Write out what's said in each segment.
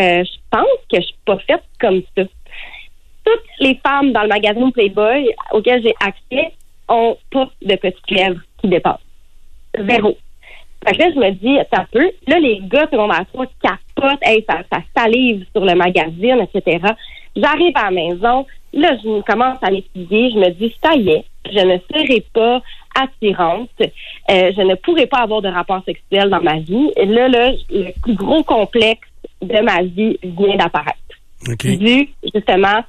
Euh, je pense que je suis pas faite comme ça. Toutes les femmes dans le magazine Playboy auquel j'ai accès ont pas de petites lèvres qui dépassent. Zéro. Fait que là, je me dis, attends un peu. Là, les gars secondaires 3 capotent, hey, ça, ça salive sur le magazine, etc. J'arrive à la maison, là, je commence à m'étudier, je me dis, ça y est, je ne serai pas attirante, euh, je ne pourrai pas avoir de rapport sexuel dans ma vie. Et là, là, le plus gros complexe de ma vie vient d'apparaître, dû justement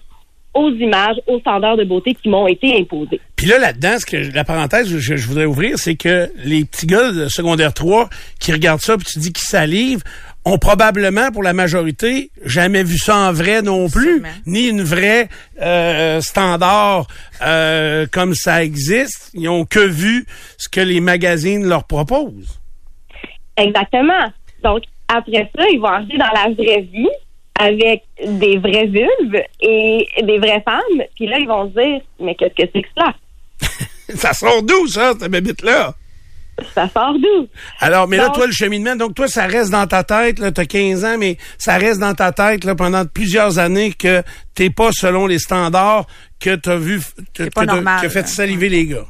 aux images, aux standards de beauté qui m'ont été imposés. Puis là, là-dedans, ce que la parenthèse que je, je voudrais ouvrir, c'est que les petits gars de secondaire 3 qui regardent ça, puis tu dis qu'ils salivent, ont probablement, pour la majorité, jamais vu ça en vrai non plus, ni une vraie euh, standard euh, comme ça existe. Ils ont que vu ce que les magazines leur proposent. Exactement. Donc, après ça, ils vont arriver dans la vraie vie avec des vraies vulves et des vraies femmes. Puis là, ils vont se dire, mais qu'est-ce que c'est que ça? ça sort d'où, ça, cette bébite-là? Ça sort d'où? Alors, mais là, toi, le cheminement, donc toi, ça reste dans ta tête, là, t'as 15 ans, mais ça reste dans ta tête, là, pendant plusieurs années que t'es pas selon les standards que t'as vu, que, que normal, que fait saliver les gars.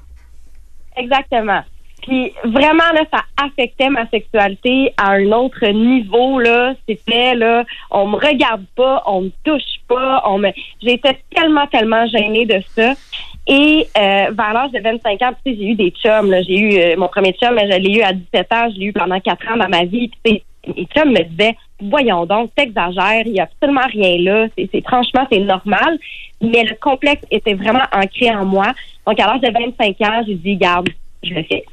Exactement. Puis vraiment, là, ça affectait ma sexualité à un autre niveau, là. C'était, là, on me regarde pas, on me touche pas, on me... J'étais tellement, tellement gênée de ça. Et euh, vers l'âge de 25 ans, tu j'ai eu des chums. J'ai eu euh, mon premier chum, je l'ai eu à 17 ans, je l'ai eu pendant 4 ans dans ma vie. Puis, mes chums me disaient, voyons donc, t'exagères, il y a absolument rien là. C'est- franchement, c'est normal. Mais le complexe était vraiment ancré en moi. Donc, à l'âge de 25 ans, j'ai dit, garde, je le fais.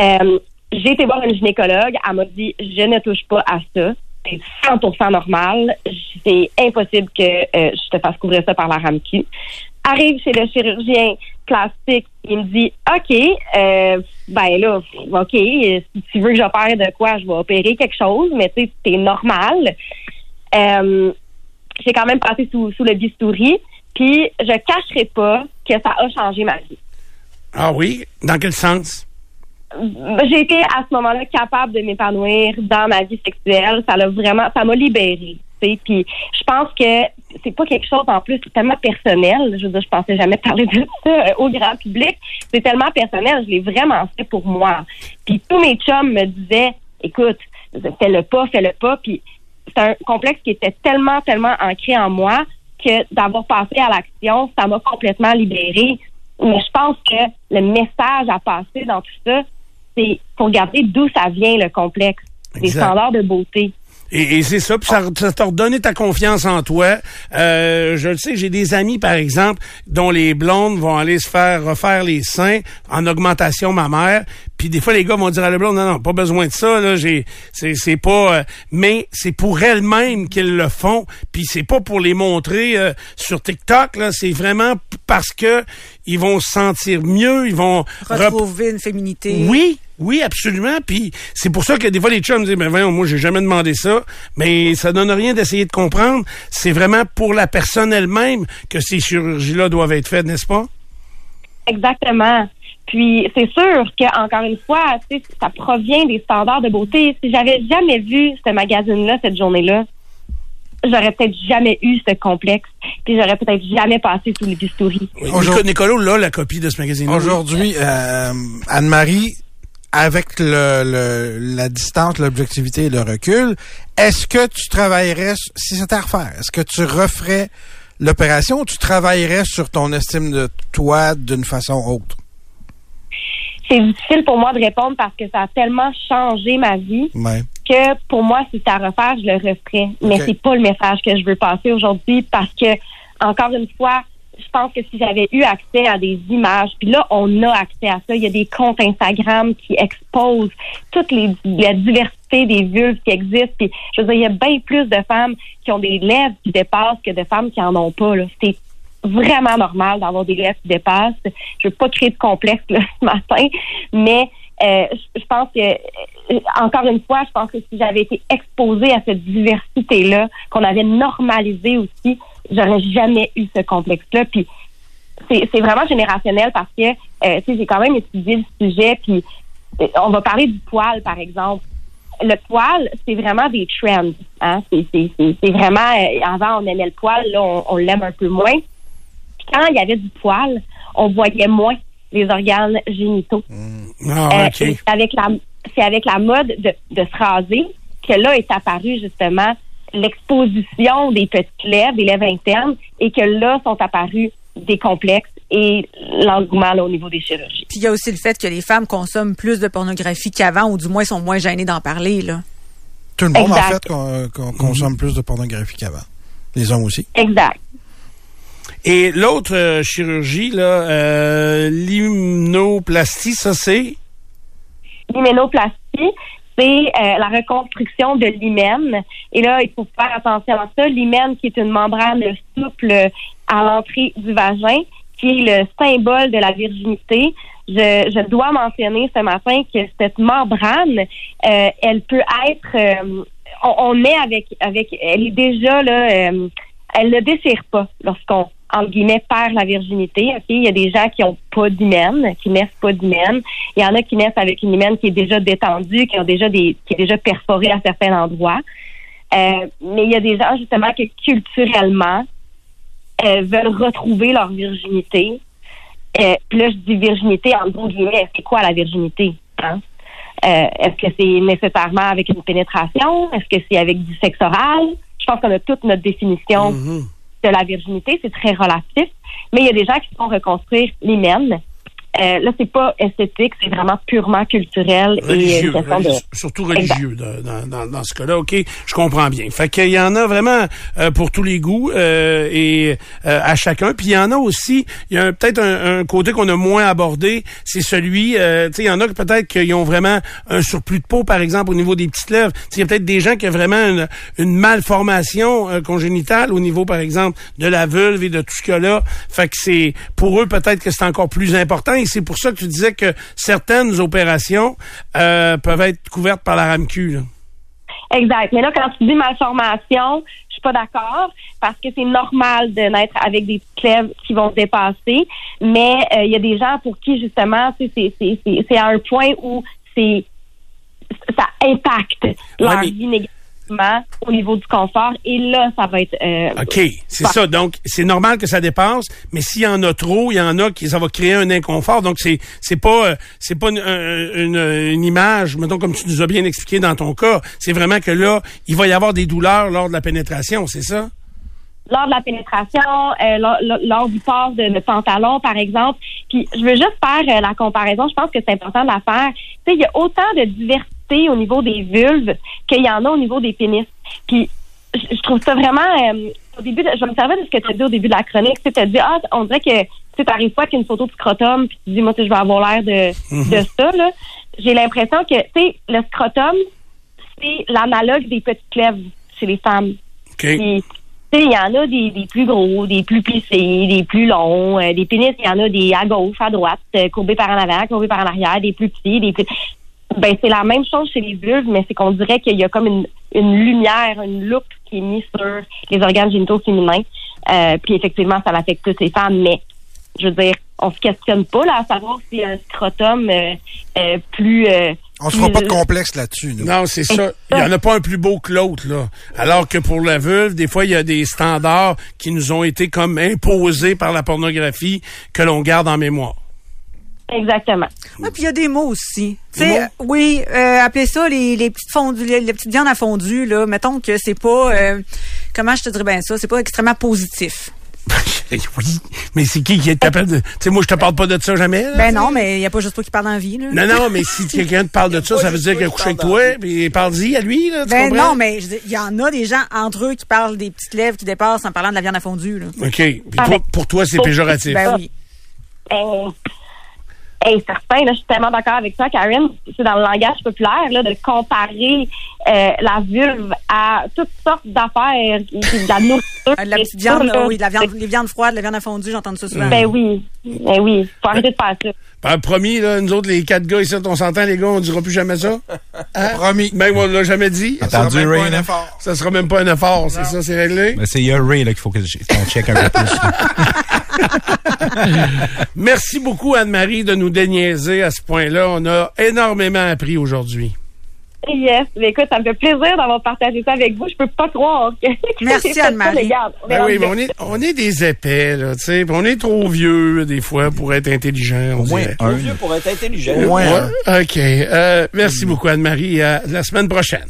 Euh, j'ai été voir une gynécologue. Elle m'a dit je ne touche pas à ça. C'est 100% normal. C'est impossible que euh, je te fasse couvrir ça par la RAMQ. Arrive chez le chirurgien plastique. Il me dit OK, euh, ben là, OK, si tu veux que j'opère de quoi, je vais opérer quelque chose, mais tu sais, c'est normal. Euh, j'ai quand même passé sous, le bistouri. Puis je cacherai pas que ça a changé ma vie. Ah oui? Dans quel sens? J'ai été à ce moment-là capable de m'épanouir dans ma vie sexuelle. Ça l'a vraiment, ça m'a libérée. Puis je pense que c'est pas quelque chose en plus tellement personnel. Je veux dire, je pensais jamais parler de ça euh, au grand public. C'est tellement personnel. Je l'ai vraiment fait pour moi. Puis tous mes chums me disaient, écoute, fais-le pas, fais-le pas. Puis c'est un complexe qui était tellement, tellement ancré en moi que d'avoir passé à l'action, ça m'a complètement libérée. Mais je pense que le message à passer dans tout ça, c'est pour regarder d'où ça vient le complexe. Des Exact. standards de beauté. Et, et c'est ça, puis ça, ça t'a redonné ta confiance en toi. Euh, je le sais, j'ai des amis, par exemple, dont les blondes vont aller se faire refaire les seins en augmentation mammaire. Puis des fois, les gars vont dire à la blonde, non, non, pas besoin de ça, là, j'ai, c'est, c'est pas, euh, mais c'est pour elles-mêmes qu'ils le font. Puis c'est pas pour les montrer euh, sur TikTok, là, c'est vraiment parce que ils vont se sentir mieux, ils vont rep- Retrouver une féminité. oui, oui, absolument. Puis c'est pour ça que des fois les chums disent, ben voyons, moi j'ai jamais demandé ça, mais ça donne rien d'essayer de comprendre. C'est vraiment pour la personne elle-même que ces chirurgies-là doivent être faites, n'est-ce pas? Exactement. Puis c'est sûr que encore une fois, tu sais, ça provient des standards de beauté. Si j'avais jamais vu ce magazine-là cette journée-là, j'aurais peut-être jamais eu ce complexe. Puis j'aurais peut-être jamais passé sous les bistouris. Nico- Nicolo, là, la copie de ce magazine. Aujourd'hui, euh, Anne-Marie, avec le, le- la distance, l'objectivité et le recul, est-ce que tu travaillerais, si c'était à refaire, est-ce que tu referais l'opération ou tu travaillerais sur ton estime de toi d'une façon autre? C'est difficile pour moi de répondre parce que ça a tellement changé ma vie Ouais. que pour moi, si c'était à refaire, je le referais. Mais c'est pas le message que je veux passer aujourd'hui parce que, encore une fois, je pense que si j'avais eu accès à des images, puis là, on a accès à ça. Il y a des comptes Instagram qui exposent toute les, la diversité des vulves qui existent. Puis, je veux dire, il y a bien plus de femmes qui ont des lèvres qui dépassent que de femmes qui en ont pas. C'est vraiment normal d'avoir des lèvres qui dépassent. Je veux pas créer de complexe là, ce matin, mais euh, je pense que, euh, encore une fois, je pense que si j'avais été exposée à cette diversité-là, qu'on avait normalisé aussi, j'aurais jamais eu ce complexe-là. Puis c'est vraiment générationnel parce que euh, tu sais j'ai quand même étudié le sujet. Puis euh, on va parler du poil, par exemple. Le poil, c'est vraiment des trends. Hein? C'est vraiment euh, avant on aimait le poil, là on, l'aime un peu moins. Puis quand il y avait du poil, on voyait moins les organes génitaux. Mmh. Ah, c'est avec la c'est avec la mode de, de se raser que là est apparu justement l'exposition des petites lèvres, des lèvres internes, et que là sont apparus des complexes et l'engouement au niveau des chirurgies. Puis il y a aussi le fait que les femmes consomment plus de pornographie qu'avant, ou du moins sont moins gênées d'en parler. Là. Tout le monde, en fait, consomme plus de pornographie qu'avant. Les hommes aussi. Exact. Et l'autre euh, chirurgie, là, euh, l'hymenoplastie, ça c'est? L'hymenoplastie, euh, la reconstruction de l'hymen. Et là, il faut faire attention à ça. L'hymen, qui est une membrane souple à l'entrée du vagin, qui est le symbole de la virginité. Je, je dois mentionner ce matin que cette membrane, euh, elle peut être, euh, on, est avec, avec, elle est déjà là, elle ne déchire pas lorsqu'on entre guillemets, perd la virginité. Il y a des gens qui ont pas d'hymen, qui naissent pas d'hymen. Il y en a qui naissent avec une hymen qui est déjà détendue, qui ont déjà des, qui est déjà perforée à certains endroits. Euh, mais il y a des gens justement qui culturellement euh, veulent retrouver leur virginité. Euh, là, je dis virginité en gros guillemets. C'est quoi la virginité? Hein? Euh, est-ce que c'est nécessairement avec une pénétration? Est-ce que c'est avec du sexe oral? Je pense qu'on a toute notre définition. Mm-hmm de la virginité, c'est très relatif. Mais il y a des gens qui font reconstruire l'hymen euh, là, c'est pas esthétique, c'est vraiment purement culturel et surtout religieux dans, dans, dans, ce cas-là. Ok, je comprends bien. Fait qu'il y en a vraiment euh, pour tous les goûts euh, et euh, à chacun. Puis il y en a aussi, il y a peut-être un, côté qu'on a moins abordé, c'est celui, tu sais, il y en a peut-être qui ont vraiment un surplus de peau, par exemple, au niveau des petites lèvres. Il y a peut-être des gens qui ont vraiment une, une malformation congénitale au niveau, par exemple, de la vulve et de tout ce cas-là. Fait que c'est pour eux peut-être que c'est encore plus important et c'est pour ça que tu disais que certaines opérations euh, peuvent être couvertes par la RAMQ. Exact. Mais là, quand tu dis malformation, je suis pas d'accord parce que c'est normal de naître avec des clèves qui vont dépasser. Mais euh, il y a des gens pour qui justement c'est à un point où c'est ça impacte leur vie négative au niveau du confort. Et là, ça va être... Euh, OK, c'est ça. Donc, c'est normal que ça dépasse, mais s'il y en a trop, il y en a qui ça va créer un inconfort. Donc, c'est c'est pas euh, c'est pas une, une, image, mettons, comme tu nous as bien expliqué dans ton cas. C'est vraiment que là, il va y avoir des douleurs lors de la pénétration, c'est ça? lors de la pénétration, euh, lors, du port de, pantalon, par exemple. Puis je veux juste faire la comparaison. Je pense que c'est important de la faire. Tu sais, il y a autant de diversité au niveau des vulves qu'il y en a au niveau des pénis. Puis je, trouve ça vraiment euh, au début, je me servais de ce que tu as dit au début de la chronique. Tu as dit, ah, on dirait que tu arrives pas avec une photo de scrotum, puis tu dis, moi, je vais avoir l'air de, mhm. de ça. Là. J'ai l'impression que, tu sais, le scrotum, c'est l'analogue des petites lèvres chez les femmes. Okay. il y en a des, des, plus gros, des plus plissés, des plus longs, euh, des pénis, il y en a des à gauche, à droite, euh, courbés par en avant, courbés par en arrière, des plus petits, des plus... Ben, c'est la même chose chez les vulves, mais c'est qu'on dirait qu'il y a comme une, une lumière, une loupe qui est mise sur les organes génitaux féminins. Euh, puis effectivement, ça affecte toutes les femmes, mais je veux dire, on se questionne pas là à savoir si y a un scrotum euh, euh, plus on se fera pas de complexe là-dessus. Non, c'est ça. Il y en a pas un plus beau que l'autre, là. Alors que pour la vulve, des fois, il y a des standards qui nous ont été comme imposés par la pornographie que l'on garde en mémoire. Exactement. Oui, puis il y a des mots aussi. sais, oui, euh, appelez ça les, les petites fondues, les, petites viandes à fondu là. Mettons que c'est pas, euh, comment je te dirais bien ça, c'est pas extrêmement positif. oui, mais c'est qui qui est capable de... Tu sais, moi, je te parle pas de ça jamais. là, Ben non, mais il n'y a pas juste toi qui parle la vie, là. Non, non, mais si quelqu'un te parle de ça, ça veut dire qu'il a couché avec toi, puis parle-y à lui, là, tu Ben comprends? non, mais je dis, il y en a des gens entre eux qui parlent des petites lèvres qui dépassent en parlant de la viande à fondue, là. OK. Puis toi, pour toi, c'est péjoratif. Ben oui. Ben, hey, certain, là, je suis tellement d'accord avec toi, Karen. C'est dans le langage populaire là, de comparer euh, la vulve à toutes sortes d'affaires, de la nourriture. Ah, De la et petite viande, là. oui, de la viande, les viandes froides, la viande à fondue, j'entends ça souvent. Ben oui, ben oui, faut arrêter de faire ça. Ben, promis, là, nous autres, les quatre gars ici, on s'entend, les gars, on dira plus jamais ça. Hein? Promis. Même on l'a jamais dit. Ça sera Attendu, même pas un effort. Ça sera même pas un effort, c'est ça, c'est réglé? Ben, c'est Ray là, qu'il faut que je- qu'on check un peu plus. Merci beaucoup, Anne-Marie, de nous déniaiser à ce point-là. On a énormément appris aujourd'hui. Yes, mais écoute, ça me fait plaisir d'avoir partagé ça avec vous. Je peux pas croire que. Merci, Anne-Marie. Ben oui, mais on est, on est des épais, là, tu sais. On est trop vieux, des fois, pour être intelligent, on Au moins un. vieux pour être intelligent. Au moins un. Ouais, OK. Euh, merci beaucoup, Anne-Marie. À la semaine prochaine.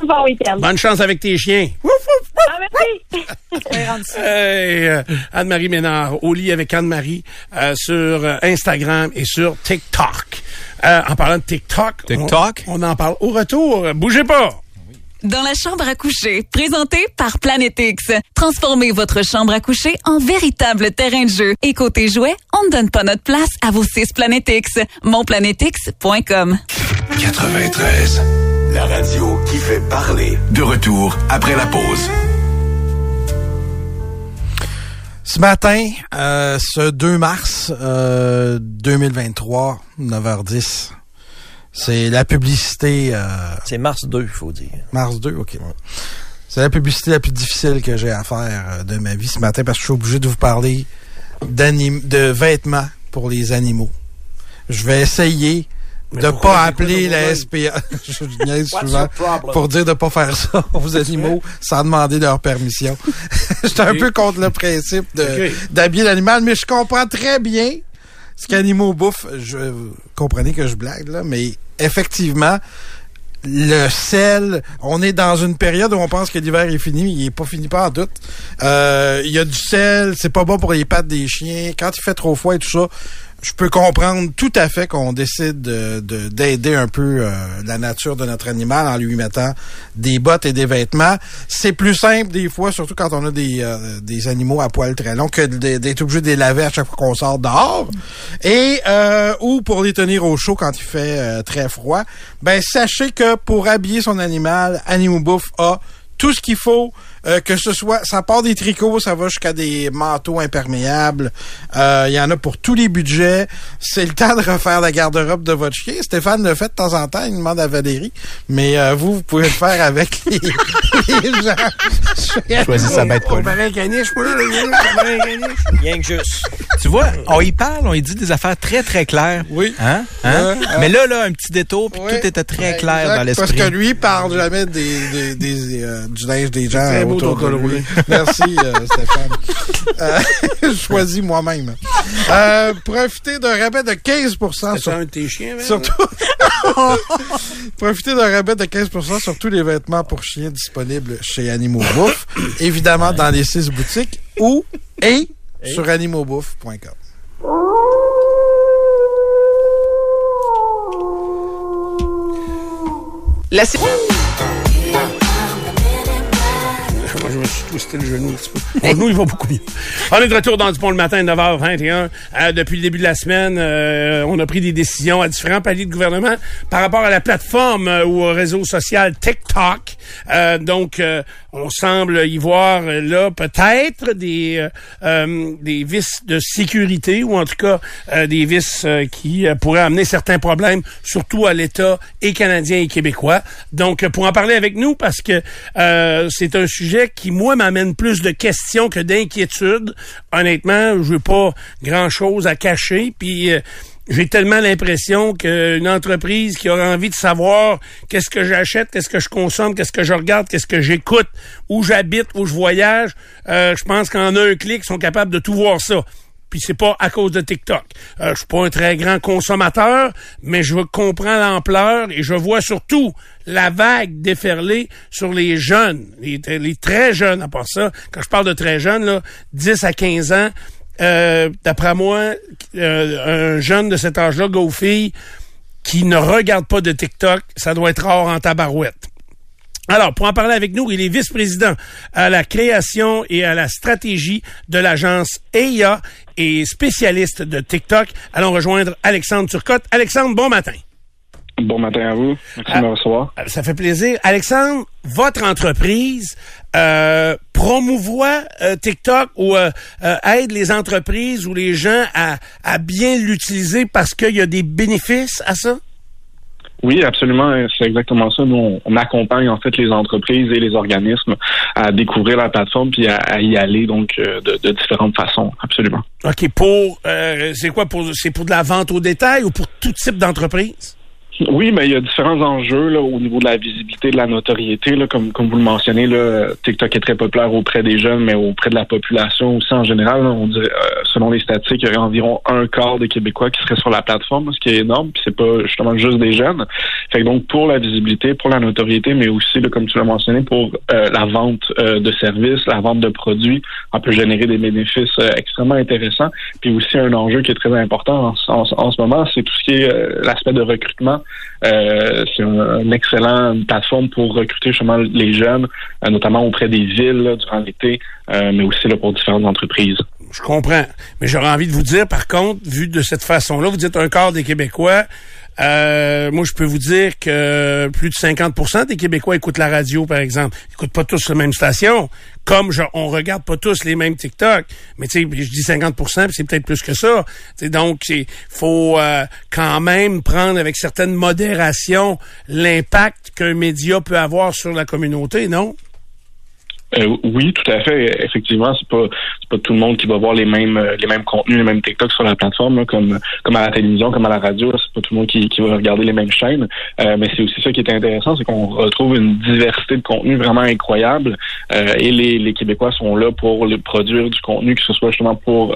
Bon week-end. Bonne chance avec tes chiens. Merci. On va rendre ça. Hey, euh, Anne-Marie Ménard, au lit avec Anne-Marie euh, sur euh, Instagram et sur TikTok. Euh, en parlant de TikTok, TikTok? On, on en parle au retour. Bougez pas. Dans la chambre à coucher, présenté par Planète X. Transformez votre chambre à coucher en véritable terrain de jeu. Et côté jouet, on ne donne pas notre place à vos six Planète X. Monplanètexx.com. 93. La radio qui fait parler. De retour après la pause. Ce matin, euh, ce 2 mars euh, 2023, 9h10, c'est la publicité... euh, C'est mars 2, il faut dire. Mars 2, OK. C'est la publicité la plus difficile que j'ai à faire euh, de ma vie ce matin parce que je suis obligé de vous parler d'anim- de vêtements pour les animaux. Je vais essayer de pourquoi? pas appeler la? SPA. je niaise souvent pour dire de pas faire ça aux animaux sans demander leur permission. J'étais un peu contre le principe d'habiller l'animal, mais je comprends très bien ce qu'animaux bouffent. Je vous comprenez que je blague là, mais effectivement, le sel, on est dans une période où on pense que l'hiver est fini, mais il est pas fini pas en doute. Euh, Il y a du sel, c'est pas bon pour les pattes des chiens. Quand il fait trop froid et tout ça, je peux comprendre tout à fait qu'on décide de- de- d'aider un peu euh, la nature de notre animal en lui mettant des bottes et des vêtements. C'est plus simple des fois, surtout quand on a des, euh, des animaux à poils très longs, que d'être obligé de les laver à chaque fois qu'on sort dehors. Et euh, ou pour les tenir au chaud quand il fait très froid. Ben sachez que pour habiller son animal, Animal Bouffe a tout ce qu'il faut, euh, que ce soit, ça part des tricots, ça va jusqu'à des manteaux imperméables. Euh, Il y en a pour tous les budgets. C'est le temps de refaire la garde-robe de votre chien. Stéphane le fait de temps en temps, il demande à Valérie. Mais euh, vous, vous pouvez le faire avec les, les gens. Choisis sa bête. Rien que juste. Tu vois, on y parle, on y dit des affaires très, très claires. Oui. Hein? Hein? Ouais, Mais là, là, un petit détour, puis tout était très clair exact, dans l'esprit. Parce que lui, il parle jamais des, des, des, euh, du linge des gens beau ton col roulé. Merci, euh, Stéphane. Euh, je choisis moi-même. Euh, profitez d'un rabais de 15 C'est sur un de tes chiens? Surtout. Profitez d'un rabais de 15 sur tous les vêtements pour chiens disponibles chez Animaux Bouffe. évidemment, dans les six boutiques ou et sur animaubouffe.com. La Moi, je me suis twisté le genou un petit peu. Mon genou, il va beaucoup mieux. On est de retour dans du pont le matin, 9h21. Euh, depuis le début de la semaine, euh, on a pris des décisions à différents paliers de gouvernement par rapport à la plateforme euh, ou au réseau social TikTok. Euh, donc, euh, on semble y voir là peut-être des des vices de sécurité ou en tout cas euh, des vices qui pourraient amener certains problèmes, surtout à l'État et canadien et québécois. Donc, pour en parler avec nous, parce que euh, c'est un sujet qui, moi, m'amène plus de questions que d'inquiétudes. Honnêtement, je veux pas grand-chose à cacher, puis... euh, j'ai tellement l'impression qu'une entreprise qui aurait envie de savoir qu'est-ce que j'achète, qu'est-ce que je consomme, qu'est-ce que je regarde, qu'est-ce que j'écoute, où j'habite, où je voyage, euh, je pense qu'en un clic, ils sont capables de tout voir ça. Puis c'est pas à cause de TikTok. Euh, je suis pas un très grand consommateur, mais je comprends l'ampleur et je vois surtout la vague déferler sur les jeunes, les, les très jeunes à part ça. Quand je parle de très jeunes, là, 10 à 15 ans, euh, d'après moi, euh, un jeune de cet âge-là, go fille, qui ne regarde pas de TikTok, ça doit être rare en tabarouette. Alors, pour en parler avec nous, il est vice-président à la création et à la stratégie de l'agence EIA et spécialiste de TikTok. Allons rejoindre Alexandre Turcotte. Alexandre, bon matin. Bon matin à vous. Merci de me recevoir. Ça fait plaisir. Alexandre, votre entreprise euh, promouvoit euh, TikTok ou euh, euh, aide les entreprises ou les gens à, à bien l'utiliser parce qu'il y a des bénéfices à ça? Oui, absolument. C'est exactement ça. Nous, on, accompagne en fait les entreprises et les organismes à découvrir la plateforme puis à, y aller donc euh, de, de, différentes façons. Absolument. OK. Pour euh, c'est quoi? Pour c'est pour de la vente au détail ou pour tout type d'entreprise? Oui, mais il y a différents enjeux là, au niveau de la visibilité, de la notoriété. Là, comme, comme vous le mentionnez, là, TikTok est très populaire auprès des jeunes, mais auprès de la population aussi en général. on dirait, euh, selon les statistiques, il y aurait environ un quart des Québécois qui seraient sur la plateforme, ce qui est énorme. Puis c'est pas justement juste des jeunes. Fait que donc pour la visibilité, pour la notoriété, mais aussi, là, comme tu l'as mentionné, pour euh, la vente euh, de services, la vente de produits, on peut générer des bénéfices extrêmement intéressants. Puis aussi un enjeu qui est très important en, en ce moment, c'est tout ce qui est l'aspect de recrutement euh, c'est un, excellent plateforme pour recruter justement les jeunes, euh, notamment auprès des villes durant l'été, euh, mais aussi pour différentes entreprises. Je comprends. Mais j'aurais envie de vous dire, par contre, vu de cette façon-là, vous dites un quart des Québécois euh, moi, je peux vous dire que plus de 50% des Québécois écoutent la radio, par exemple. Ils écoutent pas tous la même station. Comme je, on regarde pas tous les mêmes TikTok. Mais tu sais, je dis 50% c'est peut-être plus que ça. Donc, il faut euh, quand même prendre avec certaine modération l'impact qu'un média peut avoir sur la communauté, non? Euh, oui, tout à fait. Effectivement, c'est pas pas tout le monde qui va voir les mêmes euh, les mêmes contenus, les mêmes TikTok sur la plateforme, comme comme à la télévision, comme à la radio. C'est pas tout le monde qui, qui va regarder les mêmes chaînes. Euh, mais c'est aussi ça qui est intéressant, c'est qu'on retrouve une diversité de contenus vraiment incroyable. et les, les Québécois sont là pour le, produire du contenu, que ce soit justement pour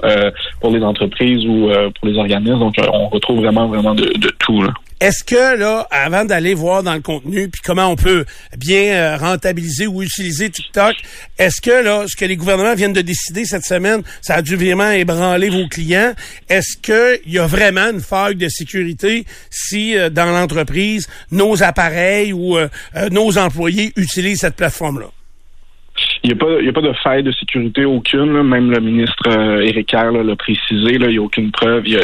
pour les entreprises ou pour les organismes. Donc, on retrouve vraiment vraiment de, de tout. Là. Est-ce que là, avant d'aller voir dans le contenu, puis comment on peut bien euh, rentabiliser ou utiliser TikTok, est-ce que là, ce que les gouvernements viennent de décider cette semaine, ça a dû vraiment ébranler vos clients? Est-ce qu'il y a vraiment une faille de sécurité si euh, dans l'entreprise nos appareils ou euh, nos employés utilisent cette plateforme-là? Il n'y a, pas, a pas de faille de sécurité aucune. Même le ministre euh, Éric Kerr l'a précisé. Il n'y a aucune preuve. Il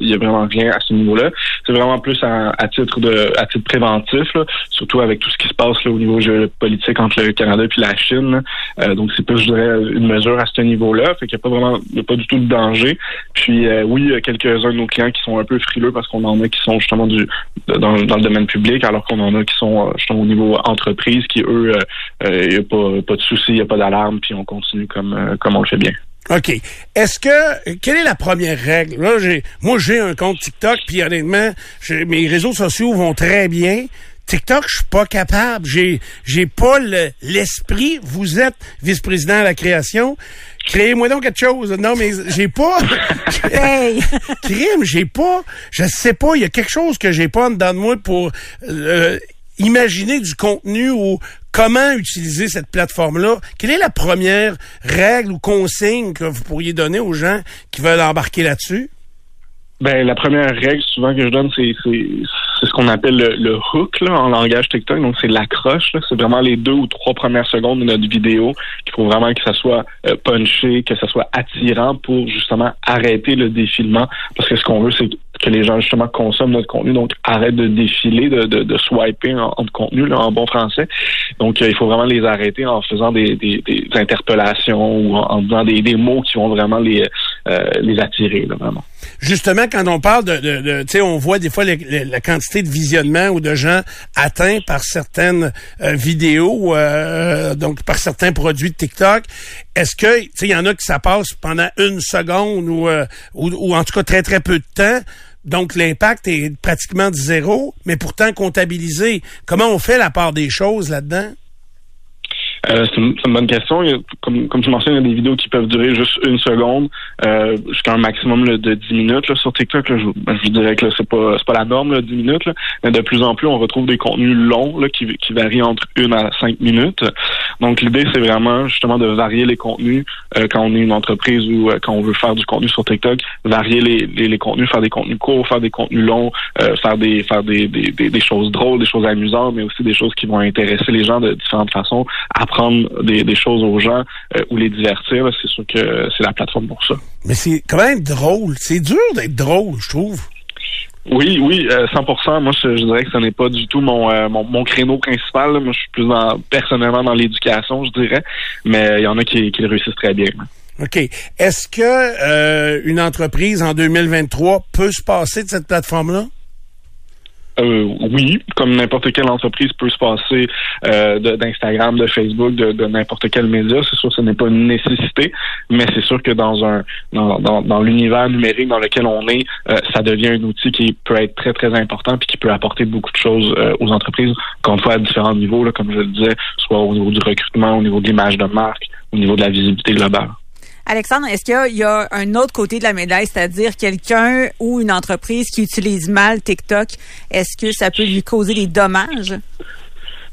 n'y a, vraiment rien à ce niveau-là. C'est vraiment plus à, titre de à titre préventif, surtout avec tout ce qui se passe au niveau géopolitique entre le Canada et la Chine. Euh, donc c'est plus, je dirais, une mesure à ce niveau-là. Fait qu'il n'y a pas vraiment pas du tout de danger. Puis euh, oui, il y a quelques-uns de nos clients qui sont un peu frileux parce qu'on en a qui sont justement du dans, le domaine public, alors qu'on en a qui sont justement au niveau entreprise, qui eux, il n'y a pas, pas de n'y a pas d'alarme, puis on continue comme, euh, comme on le fait bien. OK. Est-ce que quelle est la première règle? Là, j'ai moi j'ai un compte TikTok, puis honnêtement, mes réseaux sociaux vont très bien. TikTok, je suis pas capable. J'ai j'ai pas l'esprit. Vous êtes vice-président à la création. Créez-moi donc quelque chose. Non, mais j'ai pas. hey. Crime, j'ai pas. Je sais pas. Il y a quelque chose que j'ai pas en dedans de moi pour euh, imaginer du contenu ou comment utiliser cette plateforme-là. Quelle est la première règle ou consigne que vous pourriez donner aux gens qui veulent embarquer là-dessus? Ben, la première règle souvent que je donne, c'est ce qu'on appelle le, hook en langage TikTok. Donc, c'est l'accroche. C'est vraiment les deux ou trois premières secondes de notre vidéo qu'il faut vraiment que ça soit euh, punché, que ça soit attirant pour justement arrêter le défilement. Parce que ce qu'on veut, c'est que les gens justement consomment notre contenu, donc arrêtent de défiler, de, de, de swiper en, en, contenu là, en bon français. Donc euh, il faut vraiment les arrêter en faisant des, des, des interpellations ou en, disant des, des, mots qui vont vraiment les, euh, les attirer, là, vraiment. Justement, quand on parle de, de, de tu sais, on voit des fois la quantité de visionnement ou de gens atteints par certaines euh, vidéos, euh, donc par certains produits de TikTok. Est-ce que, tu sais, il y en a qui ça passe pendant une seconde ou, ou, ou en tout cas très très peu de temps. Donc, l'impact est pratiquement de zéro, mais pourtant comptabilisé. Comment on fait la part des choses là-dedans? Euh, c'est une, bonne question. comme, comme tu mentionnes, il y a des vidéos qui peuvent durer juste une seconde euh, jusqu'à un maximum là, de 10 minutes là, sur TikTok. Là, je, je dirais que c'est pas c'est pas la norme, là, 10 minutes, mais de plus en plus, on retrouve des contenus longs qui, qui varient entre une à cinq minutes. Donc l'idée, c'est vraiment justement de varier les contenus euh, quand on est une entreprise ou euh, quand on veut faire du contenu sur TikTok, varier les, les, contenus, faire des contenus courts, faire des contenus longs, euh, faire des faire des, des, des choses drôles, des choses amusantes, mais aussi des choses qui vont intéresser les gens de différentes façons, apprendre des, des choses aux gens euh, ou les divertir. C'est sûr que c'est la plateforme pour ça. Mais c'est quand même drôle. C'est dur d'être drôle, je trouve. Oui, oui, euh, 100%. Moi, je, je dirais que ce n'est pas du tout mon, euh, mon, mon créneau principal. là. Moi, je suis plus dans, personnellement dans l'éducation, je dirais. Mais il y en a qui, qui le réussissent très bien. OK. Est-ce que euh, une entreprise en 2023 peut se passer de cette plateforme-là? Euh, oui, comme n'importe quelle entreprise peut se passer euh, d'Instagram, de, Facebook, de, de n'importe quel média. C'est sûr que ce n'est pas une nécessité, mais c'est sûr que dans un dans, dans, dans l'univers numérique dans lequel on est, euh, ça devient un outil qui peut être très très important puis qui peut apporter beaucoup de choses euh, aux entreprises. Une fois, à différents niveaux, là, comme je le disais, soit au niveau du recrutement, au niveau de l'image de marque, au niveau de la visibilité globale. Alexandre, est-ce qu'il y a- un autre côté de la médaille, c'est-à-dire quelqu'un ou une entreprise qui utilise mal TikTok, est-ce que ça peut lui causer des dommages?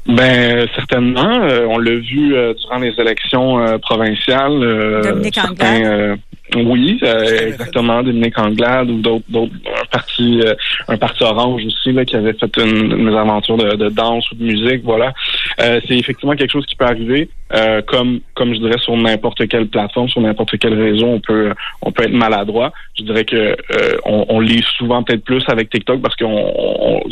Ben certainement. Euh, on l'a vu euh, durant les élections euh, provinciales. euh, Dominique certains, euh, oui, euh, exactement. Dominique Anglade ou d'autres, d'autres un parti, euh, un parti orange aussi là, qui avait fait une, une aventure de, de danse ou de musique. Voilà. Euh, c'est effectivement quelque chose qui peut arriver. Euh, comme comme je dirais sur n'importe quelle plateforme, sur n'importe quel réseau, on peut on peut être maladroit. Je dirais que euh, on, on lit souvent peut-être plus avec TikTok parce qu'on on-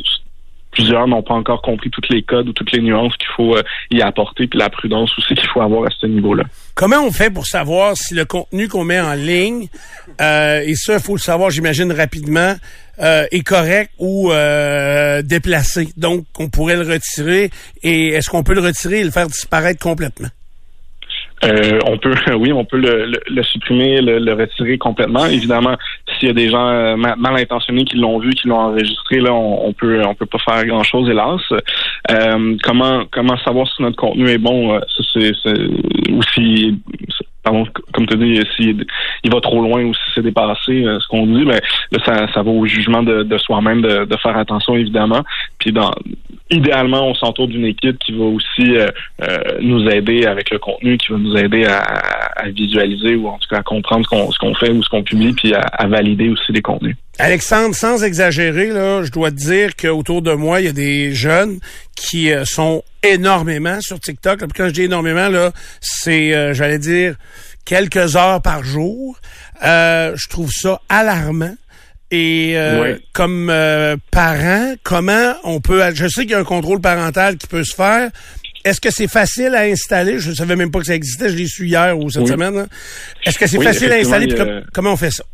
plusieurs n'ont pas encore compris tous les codes ou toutes les nuances qu'il faut euh, y apporter, puis la prudence aussi qu'il faut avoir à ce niveau-là. Comment on fait pour savoir si le contenu qu'on met en ligne, euh, et ça, il faut le savoir, j'imagine, rapidement, euh, est correct ou déplacé? Donc, on pourrait le retirer. Et est-ce qu'on peut le retirer et le faire disparaître complètement? Euh, on peut, oui, on peut le, le- le supprimer, le, le retirer complètement. Évidemment, s'il y a des gens euh, ma- mal intentionnés qui l'ont vu, qui l'ont enregistré, là, on, peut, on peut pas faire grand chose, hélas. Euh, comment, comment savoir si notre contenu est bon euh, c'est, c'est- ou si, pardon, comme tu dis, s'il il va trop loin ou si c'est dépassé, euh, ce qu'on dit, ben là, ça, ça va au jugement de, de soi-même de, de faire attention, évidemment. Puis dans idéalement, on s'entoure d'une équipe qui va aussi euh, euh, nous aider avec le contenu, qui va nous aider à, à visualiser ou en tout cas à comprendre ce qu'on fait ou ce qu'on publie, puis à, à valider aussi les contenus. Alexandre, sans exagérer, là, je dois te dire qu'autour de moi, il y a des jeunes qui euh, sont énormément sur TikTok. Quand je dis énormément, là, c'est, euh, j'allais dire, quelques heures par jour. Euh, je trouve ça alarmant. Et euh, comme euh, parent, comment on peut... Je sais qu'il y a un contrôle parental qui peut se faire. Est-ce que c'est facile à installer? Je ne savais même pas que ça existait. Je l'ai su hier ou cette Oui. semaine. Est-ce que c'est Oui, facile à installer? Puis com- comment on fait ça?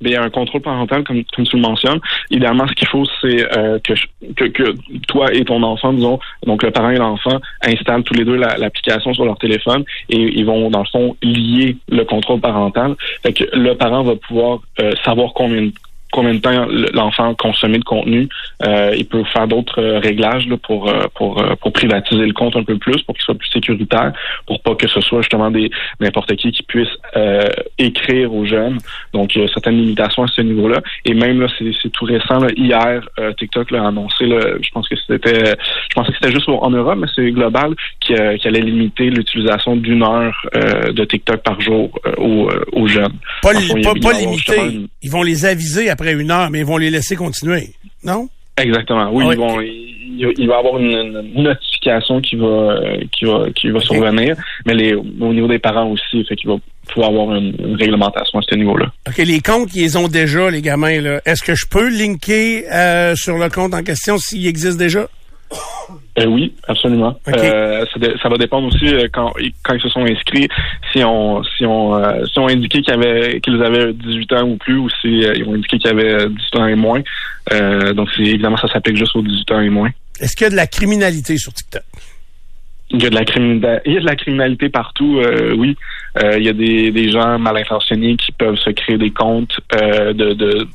Ben, il y a un contrôle parental, comme, comme tu le mentionnes. Idéalement, ce qu'il faut, c'est euh, que, je- que, que toi et ton enfant, disons, donc le parent et l'enfant, installent tous les deux la- l'application sur leur téléphone et ils vont, dans le fond, lier le contrôle parental. Fait que le parent va pouvoir euh, savoir combien de combien de temps l'enfant consommé de contenu. Euh, il peut faire d'autres euh, réglages là, pour, euh, pour, pour privatiser le compte un peu plus, pour qu'il soit plus sécuritaire, pour pas que ce soit justement des n'importe qui qui puisse euh, écrire aux jeunes. Donc, il y a certaines limitations à ce niveau-là. Et même là, c'est tout récent. Là, hier, euh, TikTok l'a annoncé, là, je pense que c'était je pensais que c'était juste en Europe, mais c'est global, qui, qui allait limiter l'utilisation d'une heure de TikTok par jour aux, aux jeunes. Pas, li- pas, une- Ils vont les aviser après une heure, mais ils vont les laisser continuer. Non? Exactement. Oui, Ah oui. ils vont, il, il va y avoir une, une notification qui va, qui va, qui va survenir, mais les, au niveau des parents aussi, fait qu'il va pouvoir avoir une, une réglementation à ce niveau-là. OK, les comptes qu'ils ont déjà, les gamins, là, est-ce que je peux linker euh, sur le compte en question s'il existe déjà? Euh, oui, absolument. Euh, ça, va dépendre aussi euh, quand, quand ils se sont inscrits, si on si on si on indiqué qu'ils avaient qu'ils avaient 18 ans ou plus, ou si ils ont indiqué qu'ils avaient 18 ans et moins. Donc c'est évidemment ça s'applique juste aux 18 ans et moins. Est-ce qu'il y a de la criminalité sur TikTok? il y a de la criminalité, il y a de la criminalité partout, euh, oui. Euh, il y a des, des gens mal intentionnés qui peuvent se créer des comptes euh, de, de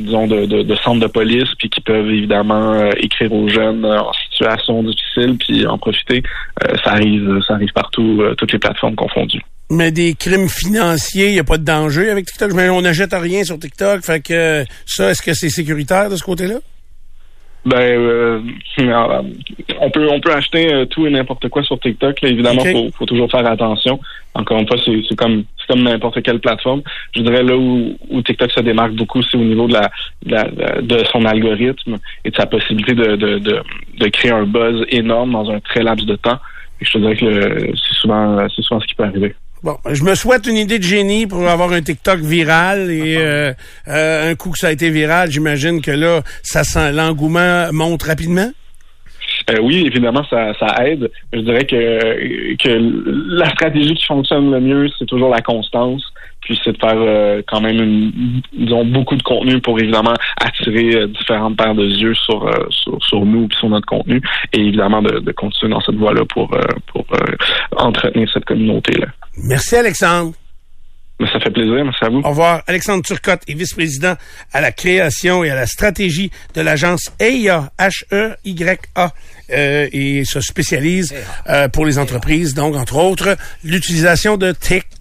disons de, centres de police, puis qui peuvent évidemment euh, écrire aux jeunes euh, en situation difficile, puis en profiter. Euh, ça arrive, ça arrive partout, toutes les plateformes confondues. Mais des crimes financiers, il n'y a pas de danger avec TikTok. Mais on n'achète rien sur TikTok. Fait que ça, est-ce que c'est sécuritaire de ce côté-là? Ben, euh, on peut on peut acheter euh, tout et n'importe quoi sur TikTok. Là. Évidemment, faut, faut toujours faire attention. Encore une fois, c'est c'est comme c'est comme n'importe quelle plateforme. Je dirais là où, où TikTok se démarque beaucoup, c'est au niveau de la, de la- de son algorithme et de sa possibilité de, de, de, de créer un buzz énorme dans un très laps de temps. Et je te dirais que c'est souvent c'est souvent ce qui peut arriver. Bon, je me souhaite une idée de génie pour avoir un TikTok viral et euh, euh, un coup que ça a été viral, j'imagine que là, ça sent l'engouement monte rapidement? Euh, oui, évidemment, ça, ça aide. Je dirais que, que la stratégie qui fonctionne le mieux, c'est toujours la constance. Puis c'est de faire euh, quand même une, disons, beaucoup de contenu pour évidemment attirer euh, différentes paires de yeux sur, euh, sur, sur nous puis sur notre contenu. Et évidemment de, de continuer dans cette voie-là pour, euh, pour euh, entretenir cette communauté-là. Merci, Alexandre. Mais ça fait plaisir, merci à vous. Au revoir. Alexandre Turcotte est vice-président à la création et à la stratégie de l'agence EIA, H-E-Y-A, euh, et se spécialise euh, pour les entreprises, donc, entre autres, l'utilisation de TikTok.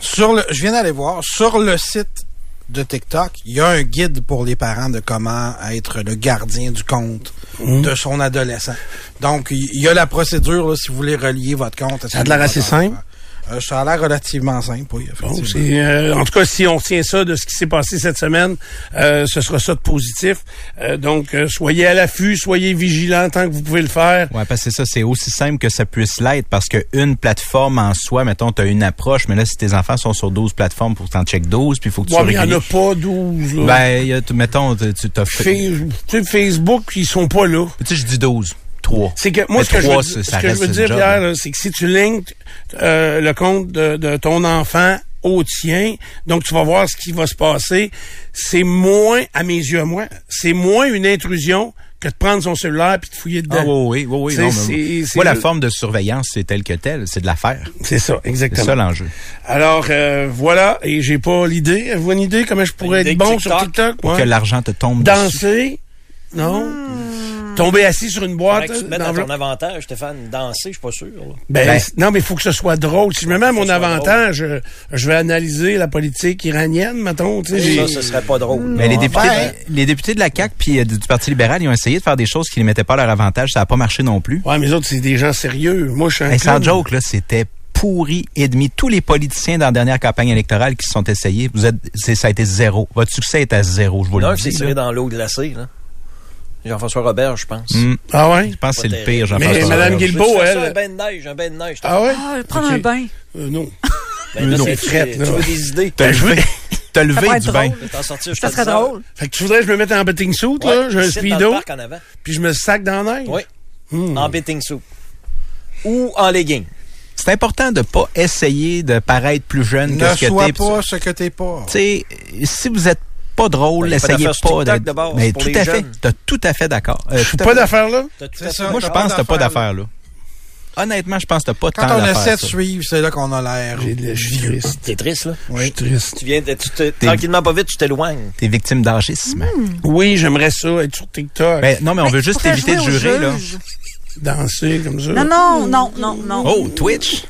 Sur le, je viens d'aller voir, sur le site de TikTok, il y a un guide pour les parents de comment être le gardien du compte Mhm. de son adolescent. Donc, il y a la procédure, là, si vous voulez relier votre compte. Ça a l'air assez simple. Euh, ça a l'air relativement simple, oui, Bon, euh, en tout cas, si on retient ça de ce qui s'est passé cette semaine, euh, ce sera ça de positif. Euh, donc, euh, soyez à l'affût, soyez vigilants tant que vous pouvez le faire. Ouais, parce que c'est ça, c'est aussi simple que ça puisse l'être parce que une plateforme en soi, mettons, tu as une approche, mais là, si tes enfants sont sur 12 plateformes, faut que tu en check 12, puis il faut que tu Ouais, mais il n'y en a pas 12. Là. Ben, il y a, tu- mettons, tu t'as fait. Facebook, ils sont pas là. Tu sais, je dis 12. 3. C'est que moi, Mais ce que je veux, ce que je veux dire, job, Pierre, c'est que si tu links euh, le compte de, de ton enfant au tien, donc tu vas voir ce qui va se passer, c'est moins, à mes yeux à moi, c'est moins une intrusion que de prendre son cellulaire puis de fouiller dedans. Ah oui, oui, oui, oui. C'est- non, c'est- mais c'est moi, la forme de surveillance, c'est tel que tel, c'est de l'affaire. C'est ça, C'est exactement. ça l'enjeu. Alors, euh, voilà, et j'ai pas l'idée. Avez-vous une idée comment je pourrais être bon sur TikTok? Pour Ouais. que l'argent te tombe dessus. Danser? Non? Tomber assis sur une Faudrait boîte? que tu te mettes à d'enveloppe? ton avantage, Stéphane. Danser, je suis pas sûr. là. Ben, Ben- non, mais il faut que ce soit drôle. Si je me mets à mon avantage, je, je vais analyser la politique iranienne, mettons. tu sais, j'ai- Ça, ce serait pas drôle. Mais les députés, Ben- les députés de la CAQ puis euh, du Parti libéral, ils ont essayé de faire des choses qui ne mettaient pas à leur avantage. Ça n'a pas marché non plus. Ouais, mais les autres, c'est des gens sérieux. Moi, je suis un Hey, sans joke, là, c'était pourri et demi. Tous les politiciens dans la dernière campagne électorale qui se sont essayés, vous êtes, c'est, ça a été zéro. Votre succès est à zéro, je vous Non, le c'est dis. tiré là. dans l'eau glacée. Là. Jean-François Robert, je pense. Hmm. Ah ouais? Je pense que c'est le pire. Jean-François. Mais Madame Robert. Guilbeault, elle- un bain de neige, un bain de neige. Ah ouais? Ah, prendre Ok. un bain. Euh, non. Ben, là, non, c'est frette, tu là. veux des idées? T'as levé, t'as levé du bain. drôle. Je vais t'en sortir, je Ça te serait drôle. Fait que tu voudrais que je me mette en betting suit, là? Ouais, J'ai un ici, dans le speedo, parc en avant. puis je me sac dans la neige? Oui. Hmm. En bathing suit. Ou en legging. C'est important de pas essayer de paraître plus jeune que Ne ce que sois t'es. pas ce que t'es pas. Tu sais, si vous êtes pas drôle, Ben, pas essayez pas de base, Mais pour tout les à fait. T'as tout à fait d'accord. Euh, pas d'affaires là? Ça. Moi, je pense pas que t'as pas d'affaires, là. Honnêtement, je pense que t'as pas Quand tant on essaie de suivre, c'est là qu'on a l'air. J'ai de- Je suis triste. T'es triste, là? Je suis triste. Tu viens de, tu te- tranquillement, pas vite, tu t'éloignes. T'es victime d'âgisme. Oui, j'aimerais ça, être sur TikTok. Ben, non, mais on Mais veut juste éviter de jurer, là. Danser comme ça. Non, non, non, non, non. Oh, Twitch.